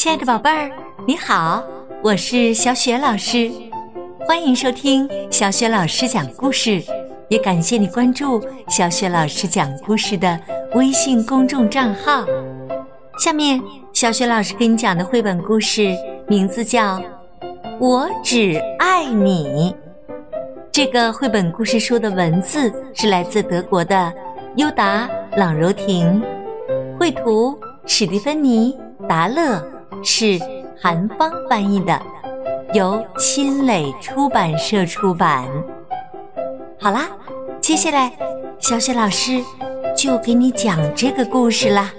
亲爱的宝贝儿，你好，我是小雪老师，欢迎收听小雪老师讲故事，也感谢你关注小雪老师讲故事的微信公众账号。下面，小雪老师给你讲的绘本故事名字叫《我只爱你》。这个绘本故事书的文字是来自德国的优达·朗柔婷，绘图史蒂芬妮·达勒，是韩芳翻译的，由新蕾出版社出版。好啦，接下来小雪老师就给你讲这个故事啦。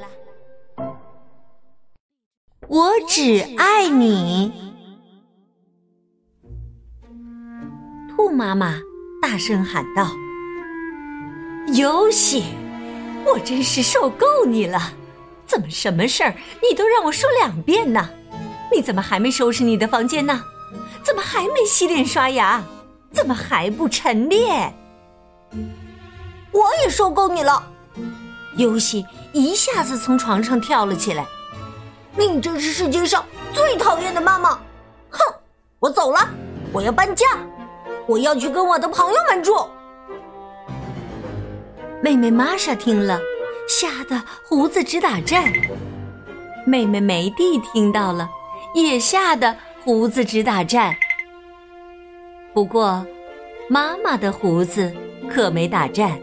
我只爱你。兔妈妈大声喊道：“游戏，我真是受够你了！怎么什么事儿你都让我说两遍呢？你怎么还没收拾你的房间呢？怎么还没洗脸刷牙？怎么还不晨练？我也受够你了！”游戏一下子从床上跳了起来：“你真是世界上最讨厌的妈妈！哼，我走了，我要搬家。”我要去跟我的朋友们住。妹妹玛莎听了，吓得胡子直打颤。妹妹梅蒂听到了，也吓得胡子直打颤。不过，妈妈的胡子可没打颤。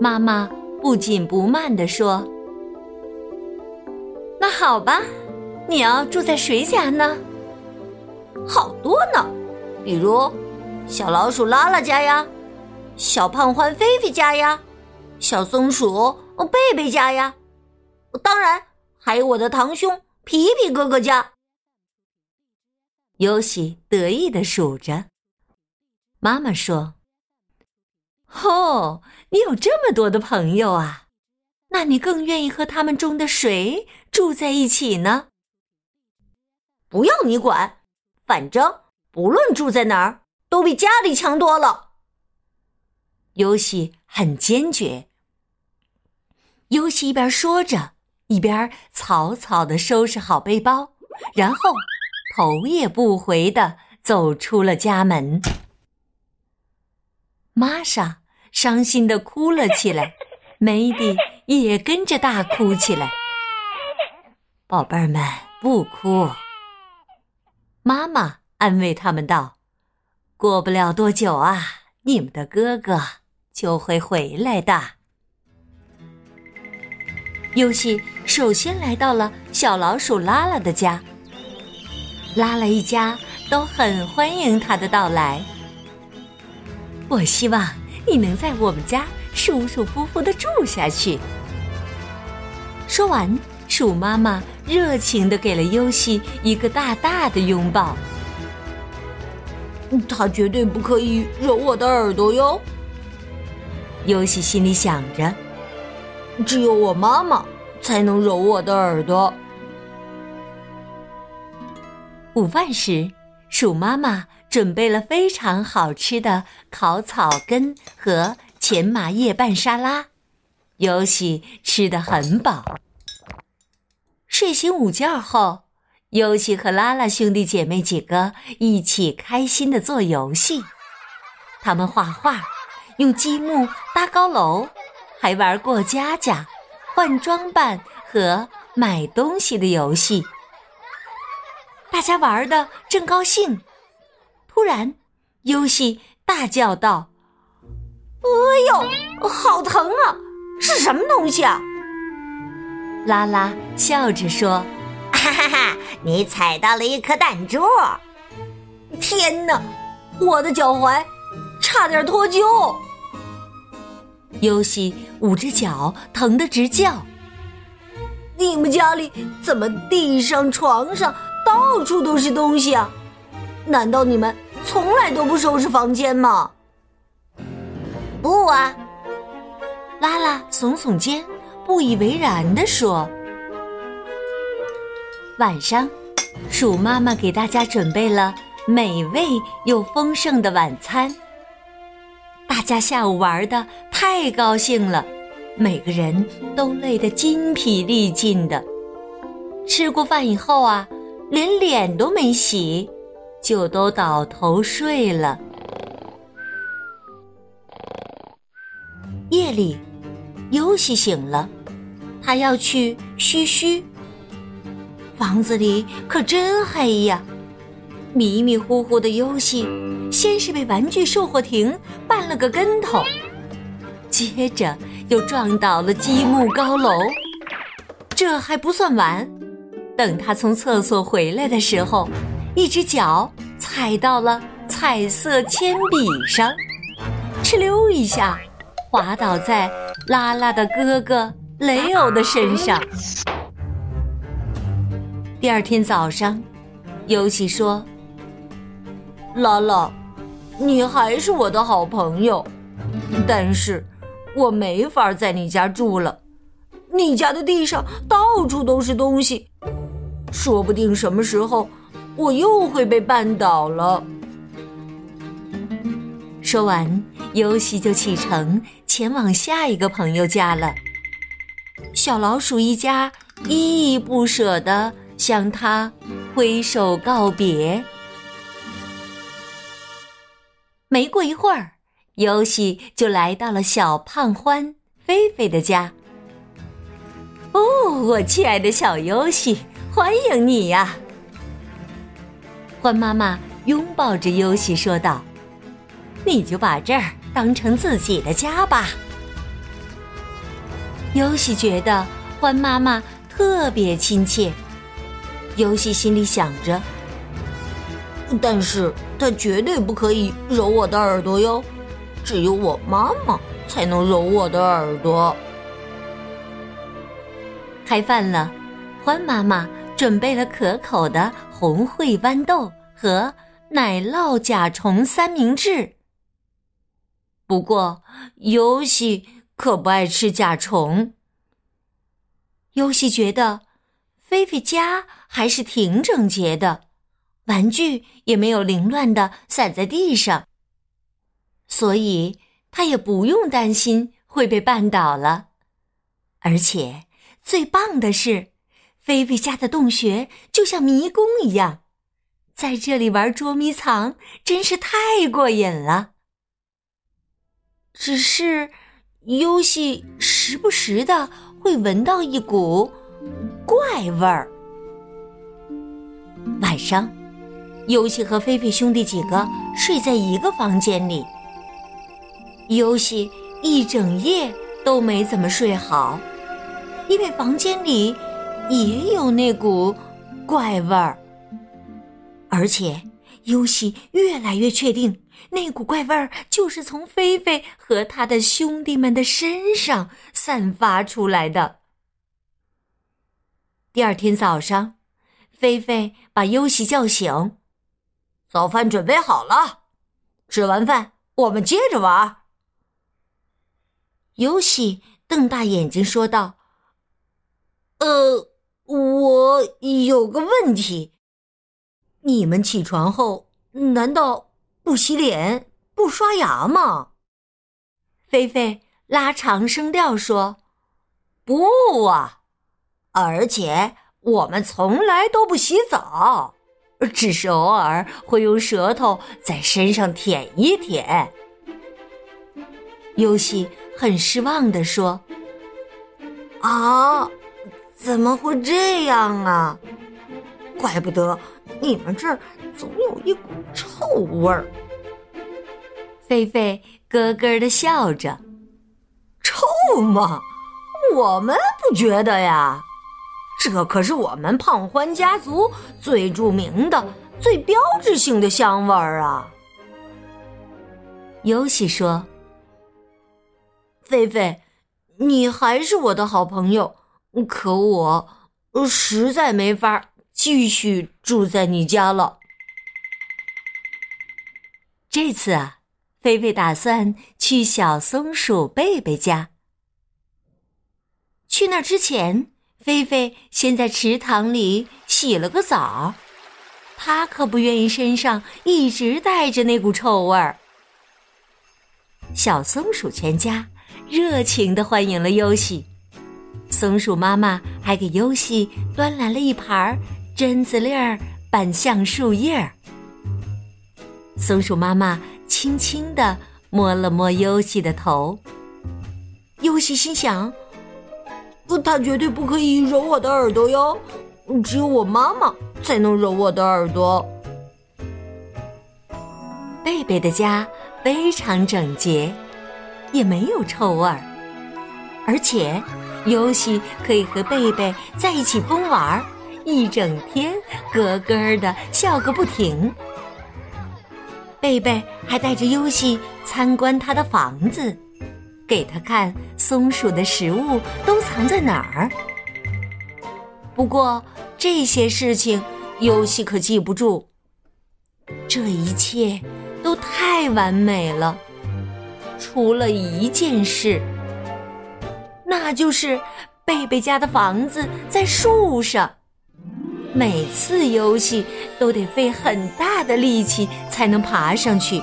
妈妈不紧不慢地说：“那好吧，你要住在谁家呢？好多呢。”比如，小老鼠拉拉家呀，小胖獾菲菲家呀，小松鼠贝贝家呀，当然还有我的堂兄皮皮哥哥家。尤西得意的数着。妈妈说：“哦，你有这么多的朋友啊，那你更愿意和他们中的谁住在一起呢？”不要你管，反正。不论住在哪儿，都比家里强多了。尤西很坚决。尤西一边说着，一边草草的收拾好背包，然后头也不回的走出了家门。玛莎伤心的哭了起来，梅迪也跟着大哭起来。宝贝儿们，不哭。妈妈。安慰他们道：“过不了多久啊，你们的哥哥就会回来的。”尤西首先来到了小老鼠拉拉的家，拉拉一家都很欢迎他的到来。我希望你能在我们家舒舒服服的住下去。说完，鼠妈妈热情的给了尤西一个大大的拥抱。他绝对不可以揉我的耳朵哟。尤西心里想着，只有我妈妈才能揉我的耳朵。午饭时，鼠妈妈准备了非常好吃的烤草根和前麻叶拌沙拉，尤西吃得很饱。睡醒午觉后。尤西和拉拉兄弟姐妹几个一起开心的做游戏，他们画画，用积木搭高楼，还玩过家家、换装扮和买东西的游戏。大家玩的正高兴，突然，尤西大叫道：“哎呦，好疼啊！是什么东西啊？”拉拉笑着说。哈哈哈！你踩到了一颗弹珠！天哪，我的脚踝差点脱臼！尤西捂着脚，疼得直叫。你们家里怎么地上、床上到处都是东西啊？难道你们从来都不收拾房间吗？不啊！拉拉耸耸肩，不以为然地说。晚上，鼠妈妈给大家准备了美味又丰盛的晚餐。大家下午玩的太高兴了，每个人都累得筋疲力尽的。吃过饭以后啊，连脸都没洗，就都倒头睡了。夜里，尤西醒了，他要去嘘嘘。房子里可真黑呀！迷迷糊糊的尤西，先是被玩具售货亭绊了个跟头，接着又撞倒了积木高楼。这还不算完，等他从厕所回来的时候，一只脚踩到了彩色铅笔上，哧溜一下。滑倒在拉拉的哥哥雷欧的身上。第二天早上，尤西说：“拉拉，你还是我的好朋友，但是我没法在你家住了。你家的地上到处都是东西，说不定什么时候我又会被绊倒了。”说完，尤西就启程前往下一个朋友家了。小老鼠一家依依不舍地向他挥手告别。没过一会儿，尤西就来到了小胖欢菲菲的家。哦，我亲爱的小尤西，欢迎你呀！欢妈妈拥抱着尤西说道。你就把这儿当成自己的家吧。尤西觉得欢妈妈特别亲切，尤西心里想着，但是他绝对不可以揉我的耳朵哟，只有我妈妈才能揉我的耳朵。开饭了，欢妈妈准备了可口的红烩豌豆和奶酪甲虫三明治。不过，尤西可不爱吃甲虫。尤西觉得，菲菲家还是挺整洁的，玩具也没有凌乱的散在地上，所以他也不用担心会被绊倒了。而且，最棒的是，菲菲家的洞穴就像迷宫一样，在这里玩捉迷藏真是太过瘾了。只是，尤西时不时的会闻到一股怪味儿。晚上，尤西和菲菲兄弟几个睡在一个房间里。尤西一整夜都没怎么睡好，因为房间里也有那股怪味儿，而且尤西越来越确定。那股怪味儿就是从菲菲和他的兄弟们的身上散发出来的。第二天早上，菲菲把尤西叫醒：“早饭准备好了，吃完饭我们接着玩。”尤西瞪大眼睛说道：“呃，我有个问题，你们起床后难道？”不洗脸，不刷牙吗？菲菲拉长声调说：“不啊，而且我们从来都不洗澡，只是偶尔会用舌头在身上舔一舔。”尤西很失望地说：“啊，怎么会这样啊？怪不得。”你们这儿总有一股臭味儿。菲菲咯咯的笑着：“臭吗？我们不觉得呀。这可是我们胖欢家族最著名的、最标志性的香味儿啊。”尤西说：“菲菲，你还是我的好朋友，可我实在没法。”继续住在你家了。这次啊，菲菲打算去小松鼠贝贝家。去那之前，菲菲先在池塘里洗了个澡。她可不愿意身上一直带着那股臭味儿。小松鼠全家热情的欢迎了尤西。松鼠妈妈还给优西端来了一盘榛子粒儿拌橡树叶儿。松鼠妈妈轻轻地摸了摸优西的头，优西心想：“他绝对不可以揉我的耳朵哟，只有我妈妈才能揉我的耳朵。”贝贝的家非常整洁，也没有臭味儿，而且。尤西可以和贝贝在一起疯玩儿，一整天咯咯的笑个不停。贝贝还带着尤西参观他的房子，给他看松鼠的食物都藏在哪儿。不过这些事情尤西可记不住，这一切都太完美了，除了一件事。那就是贝贝家的房子在树上，每次游戏都得费很大的力气才能爬上去。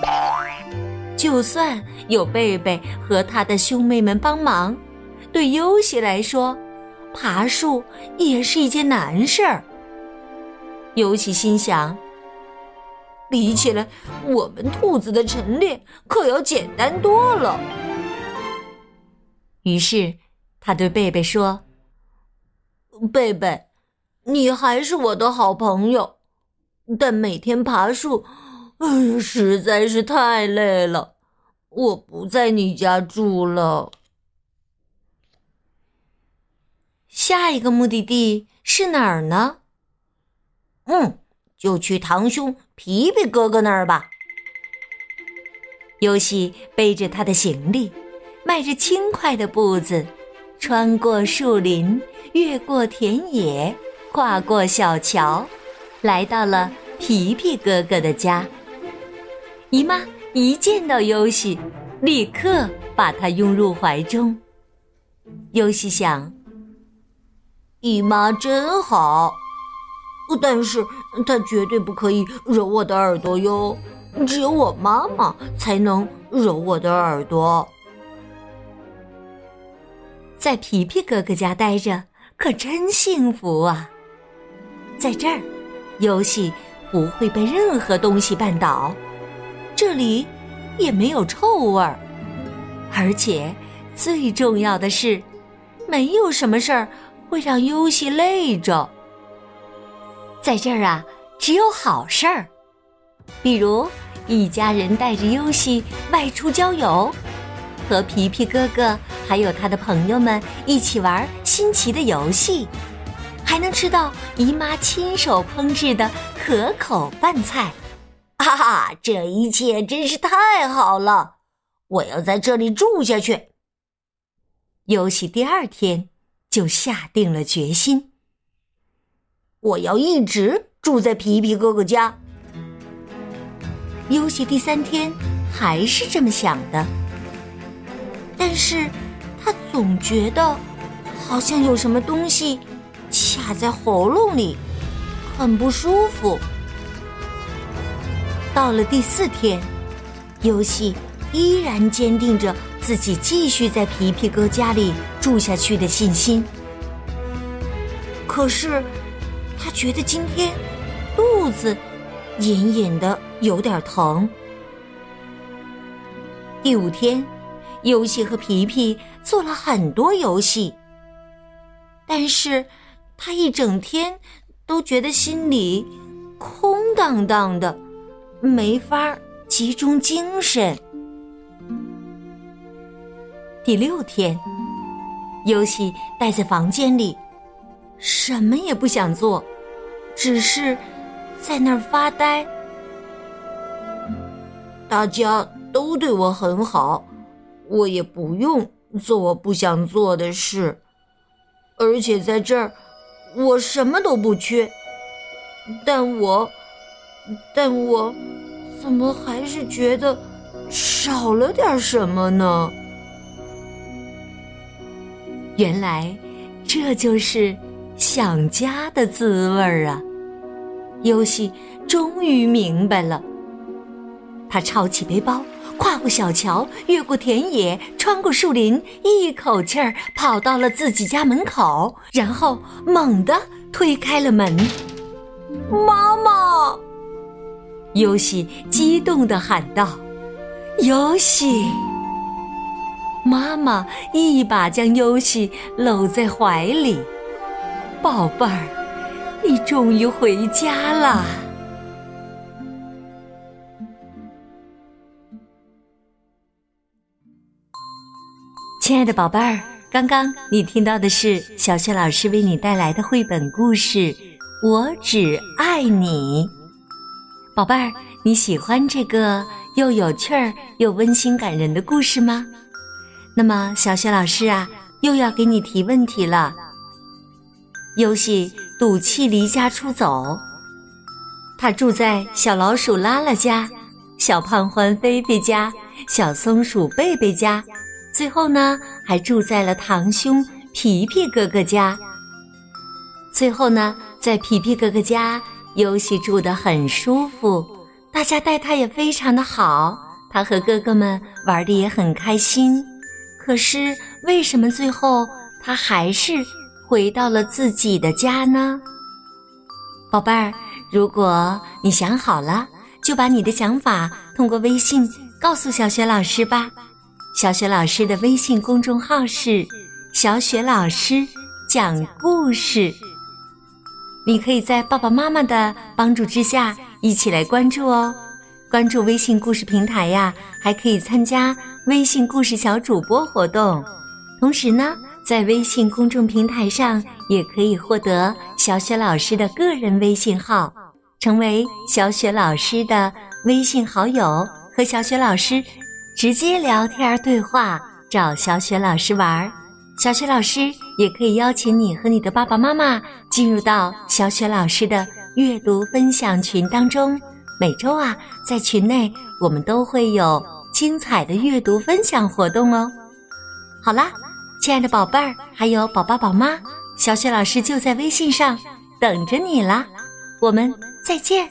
就算有贝贝和他的兄妹们帮忙，对游戏来说，爬树也是一件难事儿。尤其心想，比起来，我们兔子的陈列可要简单多了。于是。他对贝贝说：“贝贝，你还是我的好朋友，但每天爬树，哎呀，实在是太累了。我不在你家住了。下一个目的地是哪儿呢？嗯，就去堂兄皮皮哥哥那儿吧。”尤西背着他的行李，迈着轻快的步子。穿过树林，越过田野，跨过小桥，来到了皮皮哥哥的家。姨妈一见到尤西，立刻把他拥入怀中。尤西想：姨妈真好，但是他绝对不可以揉我的耳朵哟，只有我妈妈才能揉我的耳朵。在皮皮哥哥家待着可真幸福啊！在这儿，游戏不会被任何东西绊倒，这里也没有臭味儿，而且最重要的是，没有什么事儿会让游戏累着。在这儿啊，只有好事儿，比如一家人带着游戏外出郊游。和皮皮哥哥还有他的朋友们一起玩新奇的游戏，还能吃到姨妈亲手烹制的可口饭菜，哈哈！这一切真是太好了，我要在这里住下去。游戏第二天就下定了决心，我要一直住在皮皮哥哥家。游戏第三天还是这么想的。但是，他总觉得好像有什么东西卡在喉咙里，很不舒服。到了第四天，游戏依然坚定着自己继续在皮皮哥家里住下去的信心。可是，他觉得今天肚子隐隐的有点疼。第五天。游戏和皮皮做了很多游戏，但是他一整天都觉得心里空荡荡的，没法集中精神。第六天，游戏待在房间里，什么也不想做，只是在那儿发呆。大家都对我很好。我也不用做我不想做的事，而且在这儿，我什么都不缺。但我，但我，怎么还是觉得少了点什么呢？原来，这就是想家的滋味儿啊！游戏终于明白了，他抄起背包。跨过小桥，越过田野，穿过树林，一口气儿跑到了自己家门口，然后猛地推开了门。妈妈！尤西激动地喊道：“尤西！”妈妈一把将尤西搂在怀里，“宝贝儿，你终于回家了。”亲爱的宝贝儿，刚刚你听到的是小雪老师为你带来的绘本故事《我只爱你》。宝贝儿，你喜欢这个又有趣儿又温馨感人的故事吗？那么，小雪老师啊，又要给你提问题了。游戏赌气离家出走，他住在小老鼠拉拉家、小胖欢菲菲家、小松鼠贝贝家。最后呢，还住在了堂兄皮皮哥哥家。最后呢，在皮皮哥哥家，游戏住得很舒服，大家待他也非常的好，他和哥哥们玩的也很开心。可是，为什么最后他还是回到了自己的家呢？宝贝儿，如果你想好了，就把你的想法通过微信告诉小雪老师吧。小雪老师的微信公众号是“小雪老师讲故事”，你可以在爸爸妈妈的帮助之下一起来关注哦。关注微信故事平台呀，还可以参加微信故事小主播活动。同时呢，在微信公众平台上也可以获得小雪老师的个人微信号，成为小雪老师的微信好友，和小雪老师。直接聊天对话，找小雪老师玩儿。小雪老师也可以邀请你和你的爸爸妈妈进入到小雪老师的阅读分享群当中。每周啊，在群内我们都会有精彩的阅读分享活动哦。好啦，亲爱的宝贝儿，还有宝宝宝妈，小雪老师就在微信上等着你啦。我们再见。